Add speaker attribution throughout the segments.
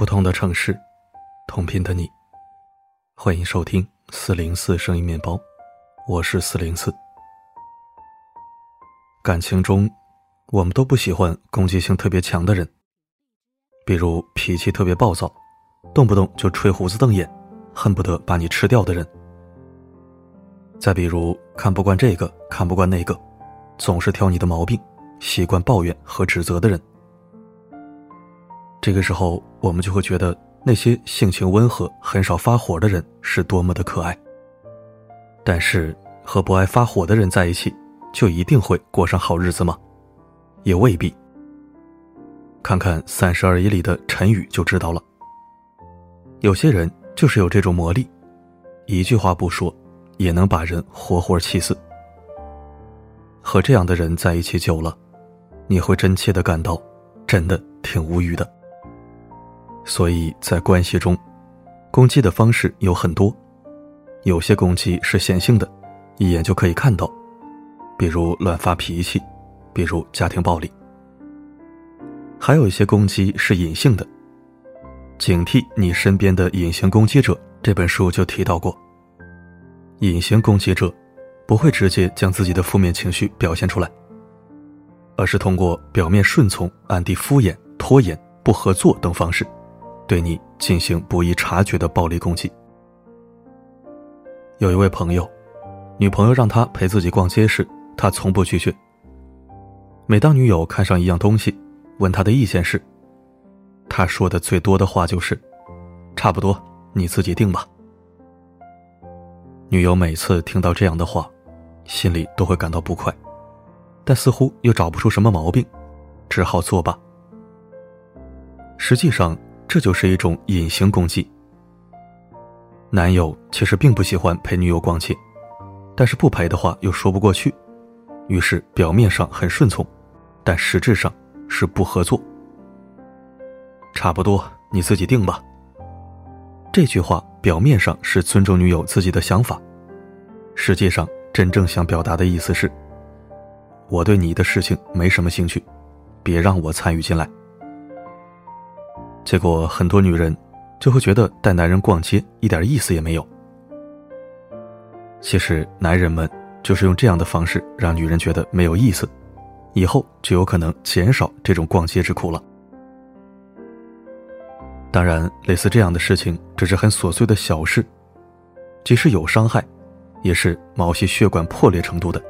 Speaker 1: 不同的城市，同频的你，欢迎收听四零四声音面包，我是四零四。感情中，我们都不喜欢攻击性特别强的人，比如脾气特别暴躁，动不动就吹胡子瞪眼，恨不得把你吃掉的人。再比如看不惯这个，看不惯那个，总是挑你的毛病，习惯抱怨和指责的人。这个时候，我们就会觉得那些性情温和、很少发火的人是多么的可爱。但是，和不爱发火的人在一起，就一定会过上好日子吗？也未必。看看《三十而已》里的陈宇就知道了。有些人就是有这种魔力，一句话不说，也能把人活活气死。和这样的人在一起久了，你会真切的感到，真的挺无语的。所以在关系中，攻击的方式有很多，有些攻击是显性的，一眼就可以看到，比如乱发脾气，比如家庭暴力；还有一些攻击是隐性的。警惕你身边的隐形攻击者，这本书就提到过。隐形攻击者不会直接将自己的负面情绪表现出来，而是通过表面顺从、暗地敷衍、拖延、不合作等方式。对你进行不易察觉的暴力攻击。有一位朋友，女朋友让他陪自己逛街时，他从不拒绝。每当女友看上一样东西，问他的意见时，他说的最多的话就是：“差不多，你自己定吧。”女友每次听到这样的话，心里都会感到不快，但似乎又找不出什么毛病，只好作罢。实际上。这就是一种隐形攻击。男友其实并不喜欢陪女友逛街，但是不陪的话又说不过去，于是表面上很顺从，但实质上是不合作。差不多，你自己定吧。这句话表面上是尊重女友自己的想法，实际上真正想表达的意思是：我对你的事情没什么兴趣，别让我参与进来。结果很多女人就会觉得带男人逛街一点意思也没有。其实男人们就是用这样的方式让女人觉得没有意思，以后就有可能减少这种逛街之苦了。当然，类似这样的事情只是很琐碎的小事，即使有伤害，也是毛细血管破裂程度的，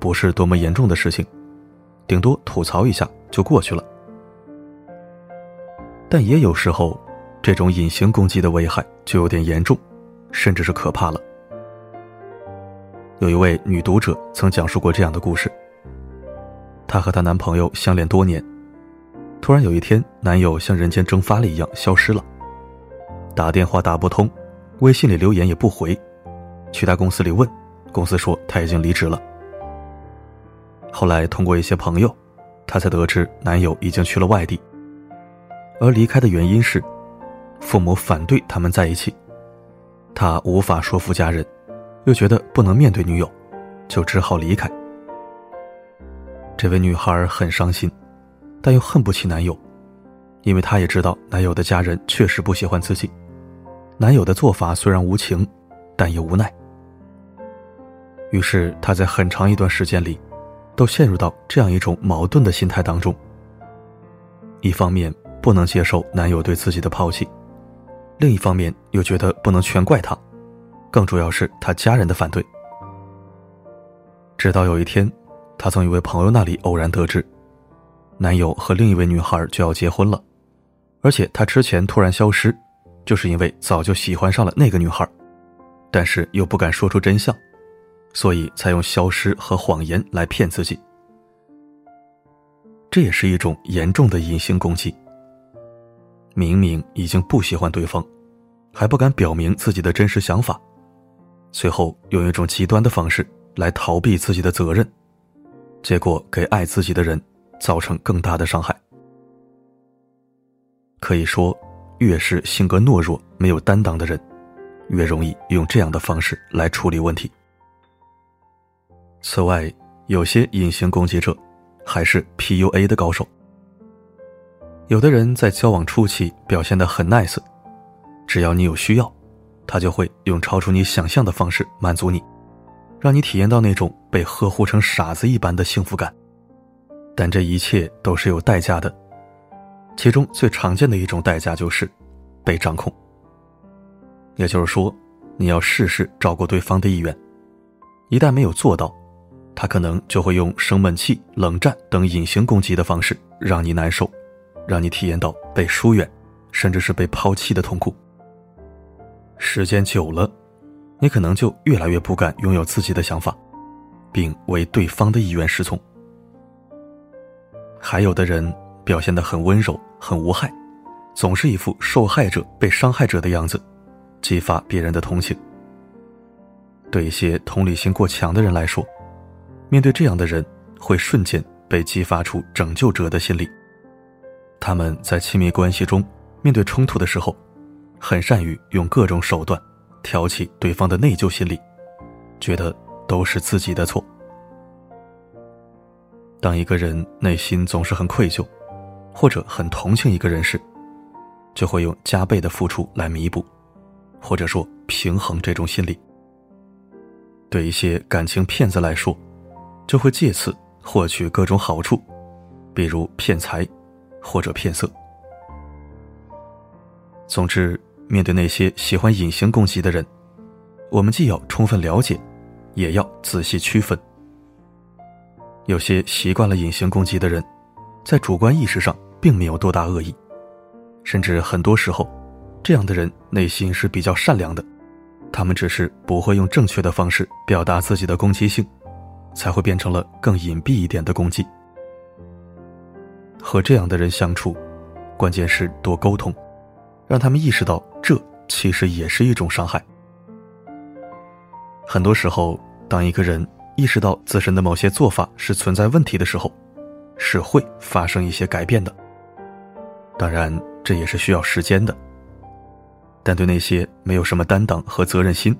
Speaker 1: 不是多么严重的事情，顶多吐槽一下就过去了。但也有时候，这种隐形攻击的危害就有点严重，甚至是可怕了。有一位女读者曾讲述过这样的故事：她和她男朋友相恋多年，突然有一天，男友像人间蒸发了一样消失了，打电话打不通，微信里留言也不回，去他公司里问，公司说他已经离职了。后来通过一些朋友，她才得知男友已经去了外地。而离开的原因是，父母反对他们在一起，他无法说服家人，又觉得不能面对女友，就只好离开。这位女孩很伤心，但又恨不起男友，因为她也知道男友的家人确实不喜欢自己，男友的做法虽然无情，但也无奈。于是她在很长一段时间里，都陷入到这样一种矛盾的心态当中。一方面，不能接受男友对自己的抛弃，另一方面又觉得不能全怪他，更主要是他家人的反对。直到有一天，他从一位朋友那里偶然得知，男友和另一位女孩就要结婚了，而且他之前突然消失，就是因为早就喜欢上了那个女孩，但是又不敢说出真相，所以才用消失和谎言来骗自己。这也是一种严重的隐形攻击。明明已经不喜欢对方，还不敢表明自己的真实想法，最后用一种极端的方式来逃避自己的责任，结果给爱自己的人造成更大的伤害。可以说，越是性格懦弱、没有担当的人，越容易用这样的方式来处理问题。此外，有些隐形攻击者还是 PUA 的高手。有的人在交往初期表现得很 nice，只要你有需要，他就会用超出你想象的方式满足你，让你体验到那种被呵护成傻子一般的幸福感。但这一切都是有代价的，其中最常见的一种代价就是被掌控。也就是说，你要事事照顾对方的意愿，一旦没有做到，他可能就会用生闷气、冷战等隐形攻击的方式让你难受，让你体验到被疏远，甚至是被抛弃的痛苦。时间久了，你可能就越来越不敢拥有自己的想法，并为对方的意愿失从。还有的人表现得很温柔、很无害，总是一副受害者被伤害者的样子，激发别人的同情。对一些同理心过强的人来说，面对这样的人，会瞬间被激发出拯救者的心理。他们在亲密关系中面对冲突的时候，很善于用各种手段挑起对方的内疚心理，觉得都是自己的错。当一个人内心总是很愧疚，或者很同情一个人时，就会用加倍的付出来弥补，或者说平衡这种心理。对一些感情骗子来说，就会借此获取各种好处，比如骗财，或者骗色。总之，面对那些喜欢隐形攻击的人，我们既要充分了解，也要仔细区分。有些习惯了隐形攻击的人，在主观意识上并没有多大恶意，甚至很多时候，这样的人内心是比较善良的，他们只是不会用正确的方式表达自己的攻击性，才会变成了更隐蔽一点的攻击。和这样的人相处，关键是多沟通，让他们意识到这其实也是一种伤害。很多时候，当一个人。意识到自身的某些做法是存在问题的时候，是会发生一些改变的。当然，这也是需要时间的。但对那些没有什么担当和责任心、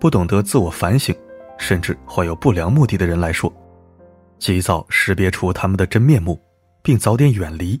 Speaker 1: 不懂得自我反省，甚至怀有不良目的的人来说，及早识别出他们的真面目，并早点远离，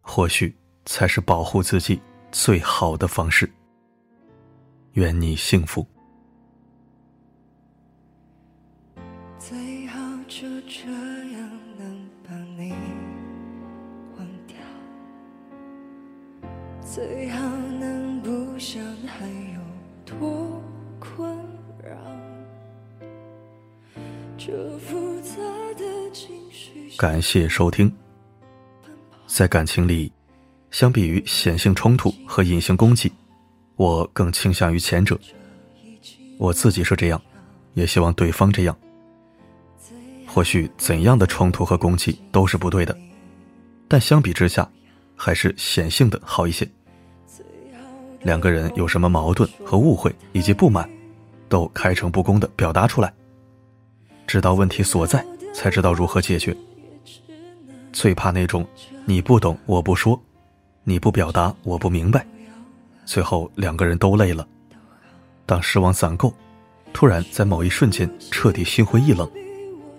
Speaker 1: 或许才是保护自己最好的方式。愿你幸福。最好能不想还有多困扰这复杂的情绪感谢收听在感情里相比于显性冲突和隐性攻击我更倾向于前者。我自己是这样也希望对方这样。或许怎样的冲突和攻击都是不对的但相比之下还是显性的好一些。两个人有什么矛盾和误会以及不满，都开诚布公的表达出来，知道问题所在，才知道如何解决。最怕那种你不懂我不说，你不表达我不明白，最后两个人都累了。当失望攒够，突然在某一瞬间彻底心灰意冷，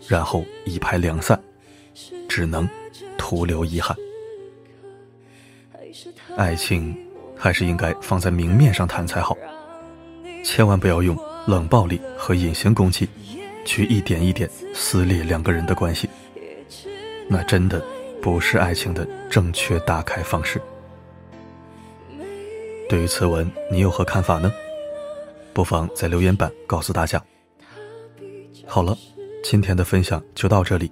Speaker 1: 然后一拍两散，只能徒留遗憾。爱情。还是应该放在明面上谈才好，千万不要用冷暴力和隐形攻击，去一点一点撕裂两个人的关系。那真的不是爱情的正确打开方式。对于此文，你有何看法呢？不妨在留言板告诉大家。好了，今天的分享就到这里。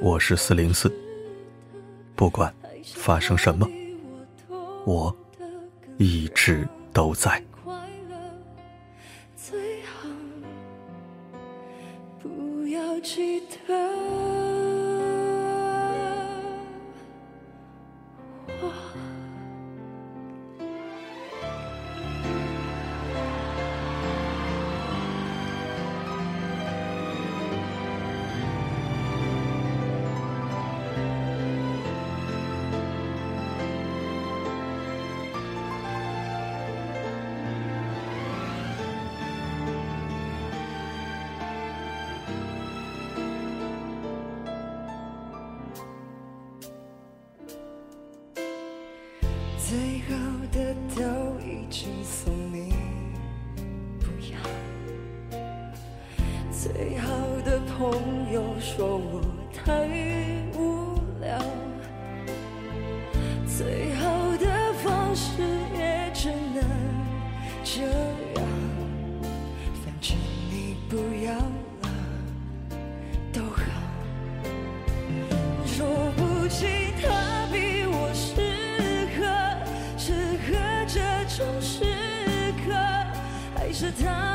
Speaker 1: 我是四零四，不管发生什么，我。一直都在。最好不要记得。
Speaker 2: 最好的朋友说我太无聊，最好的方式也只能这样。反正你不要了，都好。说不清他比我适合，适合这种时刻，还是他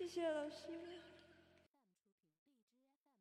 Speaker 2: 谢谢老师。